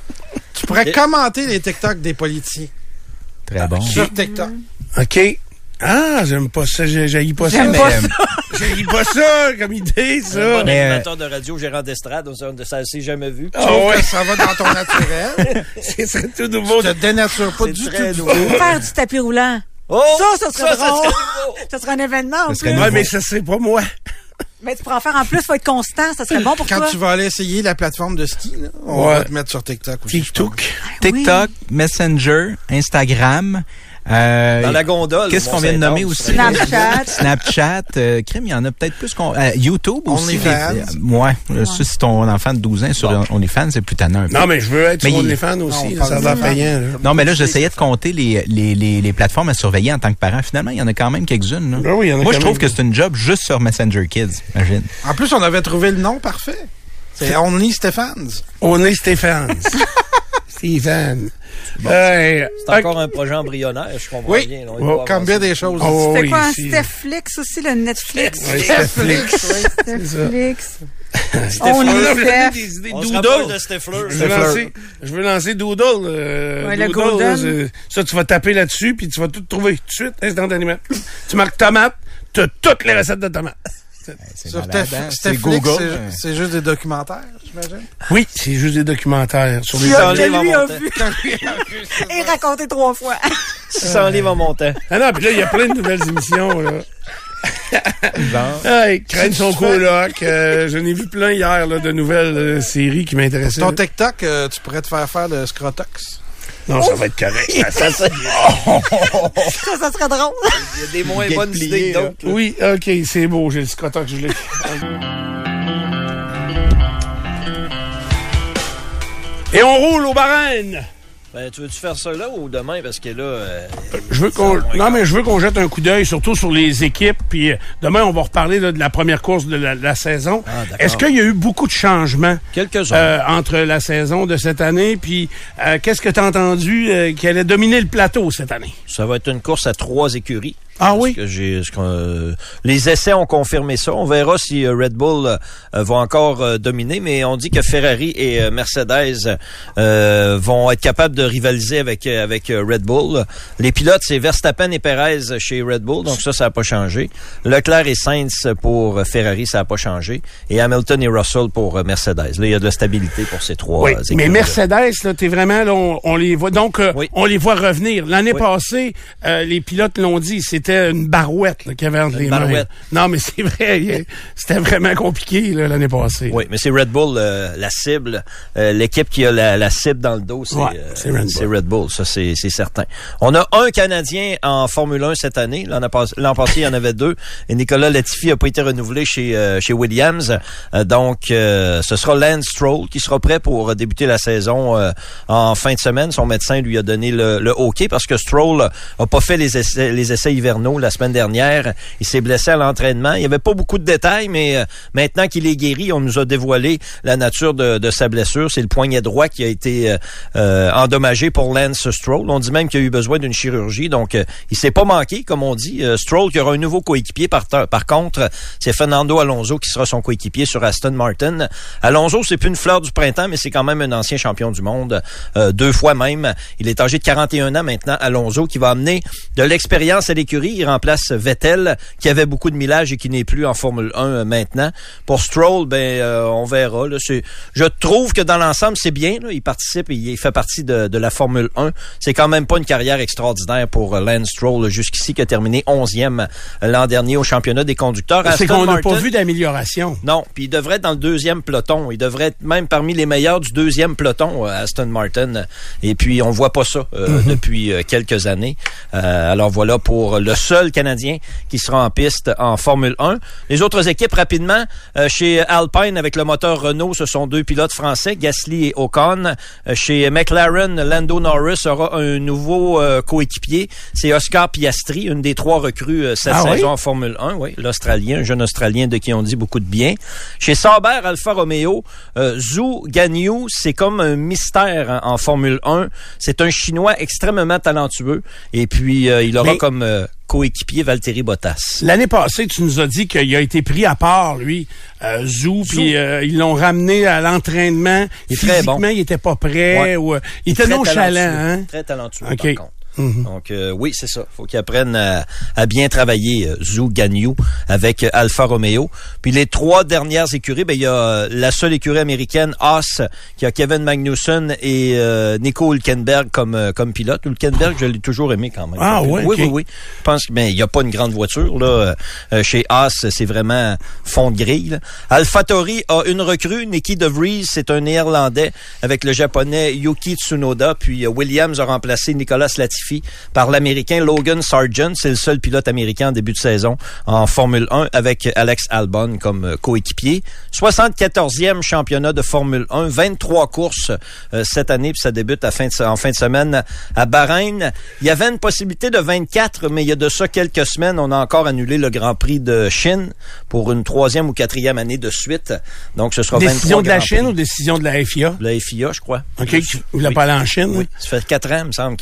Tu pourrais commenter les TikTok des politiciens Très bon. sur TikTok. OK. Ah, j'aime pas ça. j'ai- J'haïs pas ça. J'aime pas J'haïs pas ça comme idée, Un ça. bon Mais, euh, animateur de radio, gérant d'estrade, ça, ça s'est jamais vu. Ah Sauf ouais, ça va dans ton naturel. ce serait tout nouveau. Tu te dénatures pas C'est du très tout. nouveau. Faire du tapis roulant. Oh! Ça, ça serait drôle. nouveau. Ça serait un événement en Ça serait plus. Ouais, mais ça serait pas moi. Mais tu pourras en faire en plus, faut être constant, ça serait bon pour Quand toi. tu vas aller essayer la plateforme de ski, là, on Ouais. va te mettre sur TikTok aussi. TikTok. TikTok, Messenger, Instagram. Euh, Dans la gondole. Qu'est-ce qu'on vient de nommer aussi? Snapchat. Snapchat, euh, crime, il y en a peut-être plus qu'on. euh, YouTube aussi. OnlyFans. euh, ouais, euh, ça, si ton enfant de 12 ans est sur OnlyFans, c'est plus tannant un peu. Non, mais je veux être Mais sur OnlyFans Non, aussi. on là, ça va payant. là. Non, mais là, j'essayais de compter les, les, les, les plateformes à surveiller en tant que parent. Finalement, il y en a quand même quelques-unes. là. Ben oui, il y en a Moi, je trouve même. que c'est une job juste sur Messenger Kids, imagine. En plus, on avait trouvé le nom parfait. C'est Only Stephans. On est Stéphane. Hey, C'est encore un projet embryonnaire, je comprends Oui, bien. là, oh, va comme avancer. bien des choses. Oh, C'était oui, quoi, un. Stefflix aussi, le Netflix? Stefflix. Ouais, Stefflix. Steph- On Steph. des idées. On Doodle. de. Je veux, lancer, je veux lancer Doodle. euh, Ouais, le Doodle, là, ça, tu vas taper là-dessus, puis tu vas tout trouver tout de suite, instantanément. tu marques tomate, tu as toutes les recettes de tomates. C'est Sur? C'est juste des documentaires, j'imagine? Oui, c'est juste des documentaires sur les... Lui a vu. Et raconté trois fois. 600 livres en montant. Ah non, puis là, il y a plein de nouvelles émissions, là. Ah, il craigne son coloc. euh, J'en ai vu plein hier, là, de nouvelles euh, séries qui m'intéressaient. Ton TikTok, euh, tu pourrais te faire faire le Scrotox. Non, ça va être correct. Ça, ça- Ça, ça serait drôle. Il y a des moins Get bonnes plié, idées que là. d'autres. là. Oui, OK, c'est beau, j'ai le scotoc, je l'ai. Et on roule au barène. Ben, tu veux-tu faire ça là ou demain? Parce que là, euh, Je veux qu'on, non, mais je veux qu'on jette un coup d'œil, surtout sur les équipes. Puis euh, demain, on va reparler là, de la première course de la, la saison. Ah. Est-ce qu'il y a eu beaucoup de changements quelques-uns. euh, entre la saison de cette année? Puis euh, qu'est-ce que tu as entendu euh, qui allait dominer le plateau cette année? Ça va être une course à trois écuries. Ah oui? Que euh, les essais ont confirmé ça. On verra si euh, Red Bull euh, va encore euh, dominer, mais on dit que Ferrari et Mercedes euh, vont être capables de rivaliser avec avec Red Bull. Les pilotes, c'est Verstappen et Perez chez Red Bull, donc ça, ça n'a pas changé. Leclerc et Sainz pour Ferrari, ça n'a pas changé. Et Hamilton et Russell pour Mercedes. Là, il y a de la stabilité pour ces trois Oui, mais. Mercedes, là, t'es vraiment, là, on, on les voit. Donc, euh, Oui. on les voit revenir. L'année Oui. passée, euh, les pilotes l'ont dit, c'était une barouette là, qu'il avait entre Une les mains. Non, mais c'est vrai, c'était vraiment compliqué là, l'année passée. Oui, mais c'est Red Bull euh, la cible. Euh, L'équipe qui a la, la cible dans le dos, c'est Ouais, euh, c'est Red Bull. c'est Red Bull. Ça, c'est c'est certain. On a un Canadien en Formule 1 cette année. L'an l'an passé, il y en avait deux. Et Nicolas Latifi a pas été renouvelé chez euh, chez Williams. Euh, donc, euh, ce sera Lance Stroll qui sera prêt pour débuter la saison euh, en fin de semaine. Son médecin lui a donné le, le OK parce que Stroll a pas fait les essais, les essais hivernaux la semaine dernière. Il s'est blessé à l'entraînement. Il y avait pas beaucoup de détails, mais euh, maintenant qu'il est guéri, on nous a dévoilé la nature de, sa blessure. C'est le poignet droit qui a été euh, euh, endommagé pour Lance Stroll. On dit même qu'il a eu besoin d'une chirurgie. Donc, euh, il s'est pas manqué, comme on dit. Stroll qui aura un nouveau coéquipier. Par, par contre, c'est Fernando Alonso qui sera son coéquipier sur Aston Martin. Alonso, c'est plus une fleur du printemps, mais c'est quand même un ancien champion du monde. deux fois même. Il est âgé de 41 ans maintenant, Alonso, qui va amener de l'expérience à l'écurie. Il remplace Vettel, qui avait beaucoup de millage et qui n'est plus en Formule 1 euh, maintenant. Pour Stroll, ben euh, on verra. Là, je trouve que dans l'ensemble, c'est bien. là. Il participe et il fait partie de, de la Formule 1. C'est quand même pas une carrière extraordinaire pour euh, Lance Stroll, jusqu'ici, qui a terminé 11e l'an dernier au championnat des conducteurs. C'est qu'on n'a pas vu d'amélioration. non, puis il devrait être dans le deuxième peloton. Il devrait être même parmi les meilleurs du deuxième peloton, Aston Martin. Et puis, on voit pas ça euh, Mhm. depuis quelques années. Euh, alors voilà pour le seul Canadien qui sera en piste en Formule 1. Les autres équipes, rapidement, euh, chez Alpine avec le moteur Renault, ce sont deux pilotes français, Gasly et Ocon. Euh, chez McLaren, Lando Norris aura un nouveau euh, coéquipier. C'est Oscar Piastri, une des trois recrues cette Ah oui? saison en Formule 1, oui, l'Australien, un jeune Australien de qui on dit beaucoup de bien. Chez Sauber Alfa Romeo, Zhu Ganyu, c'est comme un mystère en, en Formule 1. C'est un Chinois extrêmement talentueux et puis il aura Mais- comme coéquipier Valtteri Bottas. L'année passée, tu nous as dit qu'il a été pris à part, lui, euh, Zou, puis euh, ils l'ont ramené à l'entraînement. Il est très Physiquement, bon. il était pas prêt. Ouais. Ou, euh, il était Très nonchalant, talentueux, hein? Très talentueux, OK. par contre. Mhm. Donc euh, oui, c'est ça. Faut qu'il apprenne à, à bien travailler euh, Zhu Ganyu avec euh, Alfa Romeo. Puis les trois dernières écuries, ben il y a euh, la seule écurie américaine Haas qui a Kevin Magnussen et euh, Nico Hülkenberg comme comme pilote. Hülkenberg, je l'ai toujours aimé quand même. Ah, comme ouais. Oui, oui, oui. Je pense que ben il y a pas une grande voiture là chez Haas, c'est vraiment fond de grille. AlphaTauri a une recrue, Nicky De Vries, c'est un néerlandais avec le japonais Yuki Tsunoda, puis Williams a remplacé Nicolas Latifi Par l'Américain Logan Sargent. C'est le seul pilote américain en début de saison en Formule 1 avec Alex Albon comme euh, coéquipier. 74e championnat de Formule 1, 23 courses euh, cette année, puis ça débute à fin de- en fin de semaine à Bahreïn. Il y avait une possibilité de 24, mais il y a de ça quelques semaines, on a encore annulé le Grand Prix de Chine pour une troisième ou quatrième année de suite. Donc ce sera 23 Décision de la Chine Prix. ou décision de la FIA? La FIA, je crois. OK, vous l'avez pas allé en Chine? Oui, ça fait quatre ans, il me semble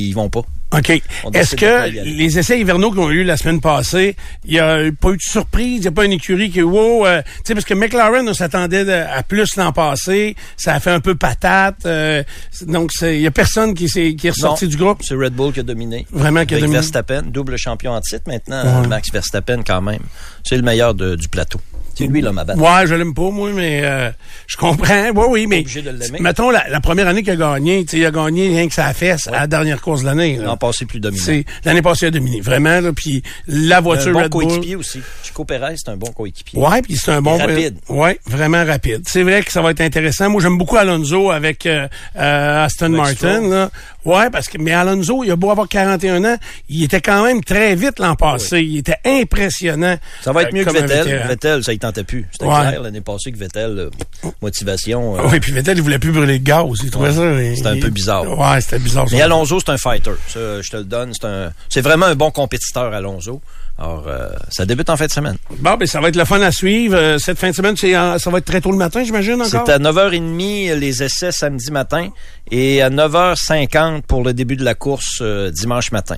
qu'ils ils vont pas. OK. Est-ce que les essais hivernaux qu'on a eu la semaine passée, il n'y a pas eu de surprise? Il n'y a pas une écurie qui, wow, euh, tu sais, parce que McLaren, on s'attendait à plus l'an passé. Ça a fait un peu patate. euh, donc, c'est- il n'y a personne qui, est ressorti Non, du groupe. C'est Red Bull qui a dominé. Vraiment qui a dominé. Verstappen, double champion en titre maintenant. Ouais. Max Verstappen quand même. C'est le meilleur de- du plateau. C'est lui l'homme à battre. Ouais, je l'aime pas, moi, mais euh, je comprends. Oui, oui, mais obligé de mettons la, la première année qu'il a gagné, tu sais, il a gagné rien que sa fesse à la dernière course de l'année. L'an passé plus. C'est l'année passée il a dominé, vraiment. Là, puis la voiture un bon coéquipier aussi. Chico Perez, c'est un bon coéquipier. Ouais, puis c'est un bon Rapide. Ouais, vraiment rapide. C'est vrai que ça va être intéressant. Moi, j'aime beaucoup Alonso avec euh, euh, Aston Avec Martin. Là. Ouais, parce que mais Alonso, il a beau avoir 41 ans, il était quand même très vite l'an passé. Il était impressionnant. Ça va être euh, mieux que Vettel. Vettel, ça y tentait plus. C'était Ouais. clair l'année passée que Vettel, euh, motivation. euh, Oui, puis Vettel, il voulait plus brûler de gaz. Il trouvait ça. C'était un il- peu bizarre. Ouais, c'était bizarre. ça. Mais Alonso, c'est un fighter. Ça, je te le donne. C'est un, c'est vraiment un bon compétiteur, Alonso. Alors, euh, ça débute en fin de semaine. Bon, ben ça va être le fun à suivre. Euh, cette fin de semaine, c'est en- ça va être très tôt le matin, j'imagine encore? C'est à 9h30 les essais samedi matin et à 9h50 pour le début de la course euh, dimanche matin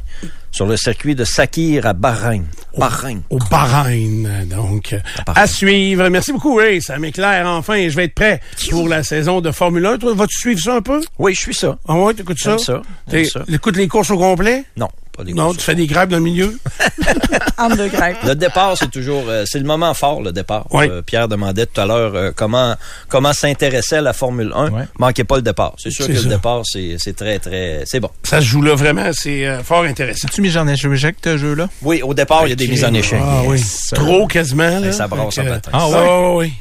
sur le circuit de Sakir à Bahreïn. Bahreïn. au Bahreïn. Donc, euh, à suivre. Merci beaucoup, Ray. Ça m'éclaire enfin. Je vais être prêt pour la saison de Formule 1. Toi, vas-tu suivre ça un peu? Oui, je suis ça. Ah ouais, t'écoutes ça? Ça, ça. T'écoutes les courses au complet? Non, pas Non, tu fais des grèves dans le milieu? Entre deux grèves. Le départ, c'est toujours, euh, c'est le moment fort, le départ. Oui. Euh, Pierre demandait tout à l'heure euh, comment comment s'intéresser à la Formule 1. Ouais. Manquez pas le départ. C'est sûr C'est que ça. le départ, c'est c'est très très, c'est bon. Ça se joue là vraiment. C'est euh, fort intéressant. Tu mis en échec, ce jeu-là? Oui, au départ, il y a des mises en échec. Ah oui. Trop quasiment. Là. Et ça brasse en que, matin. Ah ouais? Ah oui.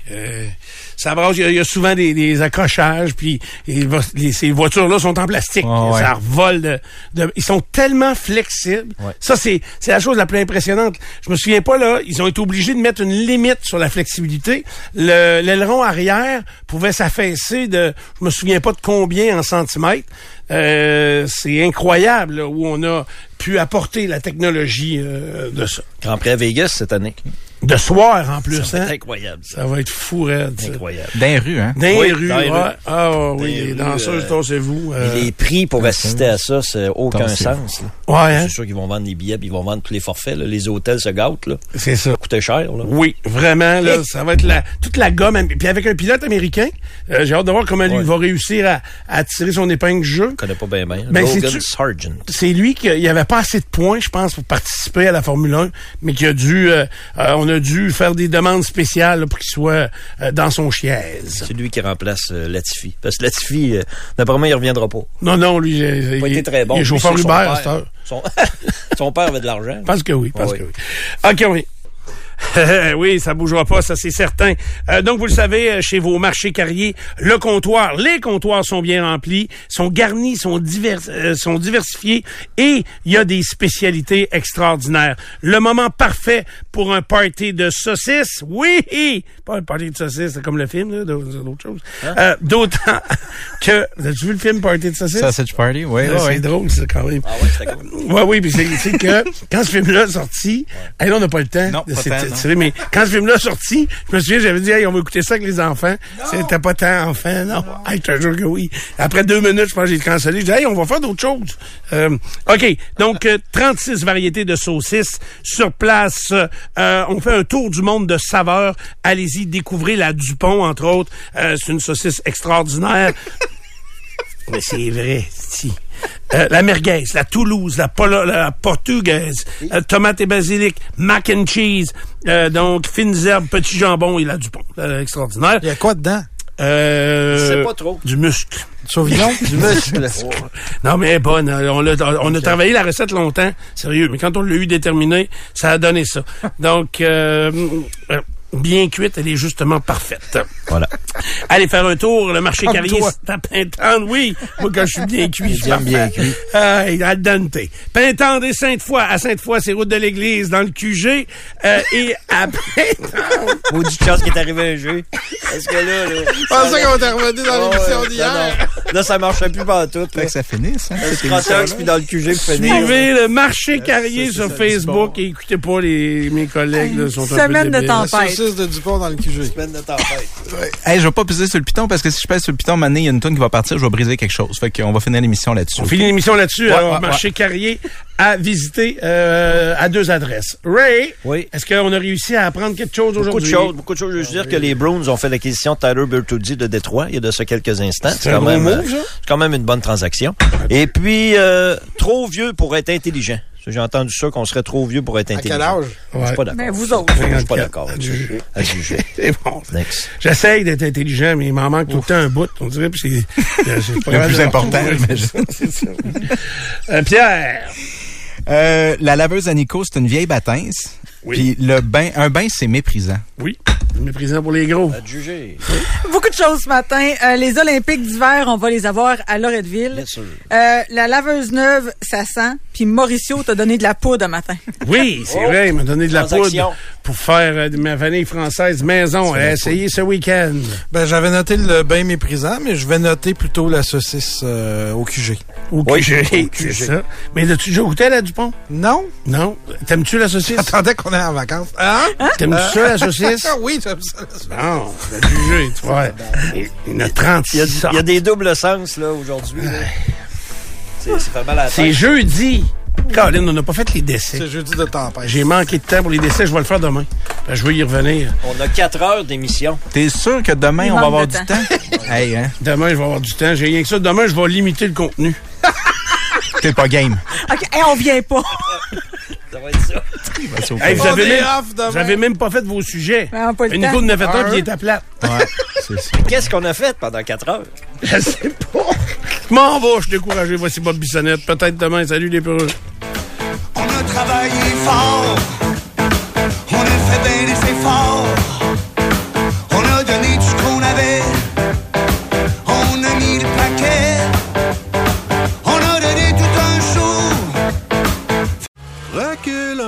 Ça brasse. Il y a- il y, a souvent des, des accrochages. Puis les- ces voitures-là sont en plastique. Ouais. Ça revole. De, de- ils sont tellement flexibles. Ouais. Ça, c'est la chose la plus impressionnante. Je me souviens pas, là, ils ont été obligés de mettre une limite sur la flexibilité. Le- L'aileron arrière pouvait s'affaisser de, je me souviens pas de combien en centimètres. Euh, c'est incroyable là, où on a pu apporter la technologie euh, de ça. Grand Prix à Vegas cette année. De soir en plus, Ça va hein? être incroyable. ça. Ça va être fou raide, ça. Incroyable. Dans les rues, hein? Dans les Oui, rues, dans les ouais. rues. Ah oui, Dans les danseuses, euh, dansez-vous. euh, Et les prix pour assister à ça, c'est aucun sens. là. Ouais, hein? C'est sûr qu'ils vont vendre les billets, puis ils vont vendre tous les forfaits. là. Les hôtels se gâtent. Là. C'est ça. Ça coûtait cher. Là. Oui, vraiment, là, ça va être la, toute la gomme. Puis avec un pilote américain, euh, j'ai hâte de voir comment lui Ouais. va réussir à, à tirer son épingle du jeu. Je connais pas bien bien. Ben, Sargent. C'est lui qui il avait pas assez de points, je pense, pour participer à la Formule 1, mais qui a dû, euh, euh, on a dû faire des demandes spéciales pour qu'il soit euh, dans son chiaise. C'est lui qui remplace euh, Latifi. Parce que Latifi, euh, d'après moi, il reviendra pas. Non, non, lui, Il a pas il, été très bon. il est chauffeur son Uber à père. Son, son père avait de l'argent. Pense que oui, Oui. que oui. OK, oui. oui, ça bougera pas, ça c'est certain. Euh, donc vous le savez, euh, chez vos marchés carriers, le comptoir, les comptoirs sont bien remplis, sont garnis, sont divers, euh, sont diversifiés et il y a des spécialités extraordinaires. Le moment parfait pour un party de saucisses, oui, pas un party de saucisses, c'est comme le film, là, d'autres choses. Euh, D'autant que, as-tu vu le film Party de saucisses? Sausage Party, oui, Euh, oui. c'est drôle, ça, quand même. Ah ouais, c'était cool. Oui, oui, puis c'est que quand ce film-là est sorti, hey, là, on n'a pas le temps. Non, pas Mais quand ce film-là est sorti, je me souviens, j'avais dit, hey, on va écouter ça avec les enfants. C'était pas tant enfant, non. Hey, je te jure que oui. Après deux minutes, je pense que j'ai cancellé. J'ai dit, hey, on va faire d'autres choses. Euh, OK. Donc, euh, 36 variétés de saucisses sur place. Euh, on fait un tour du monde de saveurs. Allez-y, découvrez la Dupont, entre autres. Euh, c'est une saucisse extraordinaire. Mais c'est vrai, si. Euh, la merguez, la Toulouse, la, polo- la portugaise, euh, tomate et basilic, mac and cheese, euh, donc fines herbes, petits jambons et la Dupont. Euh, extraordinaire. Il y a quoi dedans? Je sais Euh, pas trop. du muscle. Sauvignon? Du muscle. Non, mais bonne. hein. On a, on a travaillé la recette longtemps, sérieux. Mais quand on l'a eu déterminé, ça a donné ça. Donc, euh, euh, bien cuite, elle est justement parfaite. Voilà. Allez faire un tour, le marché Comme carrier, c'est à Pintendre, oui. Moi, quand je suis bien cuit, je suis bien parfait. Ah, al dente. Pintendre et Sainte-Foy. À Sainte-Foy, c'est route de l'église, dans le QG. Euh, et à Pintendre... Maudite chance qui est arrivé un jeu. Parce que là, là. Je pensais qu'on était revenu dans Oh, l'émission d'hier. non, non. Là, ça marchait plus pas tout. Fait que ça finisse, hein, scrotox, puis dans le QG, puis finir. Suivez le marché carrier sur ça, Facebook et écoutez pas les, mes collègues, là, sont un peu Semaine de débiles. Saucisse de Dupont dans le QG. Semaine de tempête. Hey, je vais pas peser sur le piton parce que si je pèse sur le piton, maintenant, il y a une tonne qui va partir, je vais briser quelque chose. Fait qu'on va finir l'émission là-dessus. On finit l'émission là-dessus. Ouais, Alors, ouais, marché carrier à visiter euh, à deux adresses. Ray, Oui. est-ce qu'on a réussi à apprendre quelque chose Beaucoup de aujourd'hui? choses, beaucoup de choses. Je veux dire que les Bruins ont fait l'acquisition de Tyler Bertuzzi de Détroit il y a de ça quelques instants. C'est un quand gros même, move, ça? c'est quand même une bonne transaction. Et puis, euh, trop vieux pour être intelligent. J'ai entendu ça qu'on serait trop vieux pour être À intelligent. quel âge? Je suis pas d'accord. Mais vous autres. Je suis pas d'accord. À juger. À juger. C'est bon. Next. J'essaye d'être intelligent, mais il m'en manque tout le temps un bout, on dirait. Puis c'est, Le plus important, retrouver. j'imagine. C'est ça. Euh, Pierre. Euh, la laveuse à Nico, c'est une vieille bâtisse. Oui. Puis le bain, un bain, c'est méprisant. Oui. Méprisant pour les gros. À juger. Beaucoup de choses ce matin. Euh, les Olympiques d'hiver, on va les avoir à Loretteville. Bien sûr. Euh, la laveuse neuve, ça sent. Puis Mauricio t'a donné de la poudre un matin. Oui, c'est Oh. vrai, il m'a donné de la poudre pour faire euh, de ma vanille française maison. A essayé ce week-end. Ben, j'avais noté le bain méprisant, mais je vais noter plutôt la saucisse euh, au QG. Au Oui, QG, au c'est QG. ça. Mais l'as-tu déjà goûté, la Dupont? Non? Non. T'aimes-tu la saucisse? J'attendais qu'on est en vacances. Hein? T'aimes-tu ça, la saucisse? Ah oui, j'aime ça. Non, la QG, tu vois. Il y en a 36 Il y a, il y a sortes. des doubles sens, là, aujourd'hui. C'est c'est fait mal à la C'est tête. jeudi. Caroline, on n'a pas fait les décès. C'est jeudi de tempête. J'ai manqué de temps pour les décès, je vais le faire demain. Ben, je vais y revenir. On a 4 heures d'émission. T'es sûr que demain, Il on va avoir du temps. temps? hey, hein? Demain, je vais avoir du temps. J'ai rien que ça. Demain, je vais limiter le contenu. T'es pas game. OK, hey, on vient pas. Ça va être ça. Hey, vous, avez même, vous avez même pas fait vos sujets. Ben, pas le Et temps. Nico en a fait un, Un. puis il est à plate. Ouais. Qu'est-ce qu'on a fait pendant 4 heures? Je sais pas. Je m'en vais, je suis découragé. Voici Bob Bissonnette. Peut-être demain. Salut les peureux. On a travaillé fort,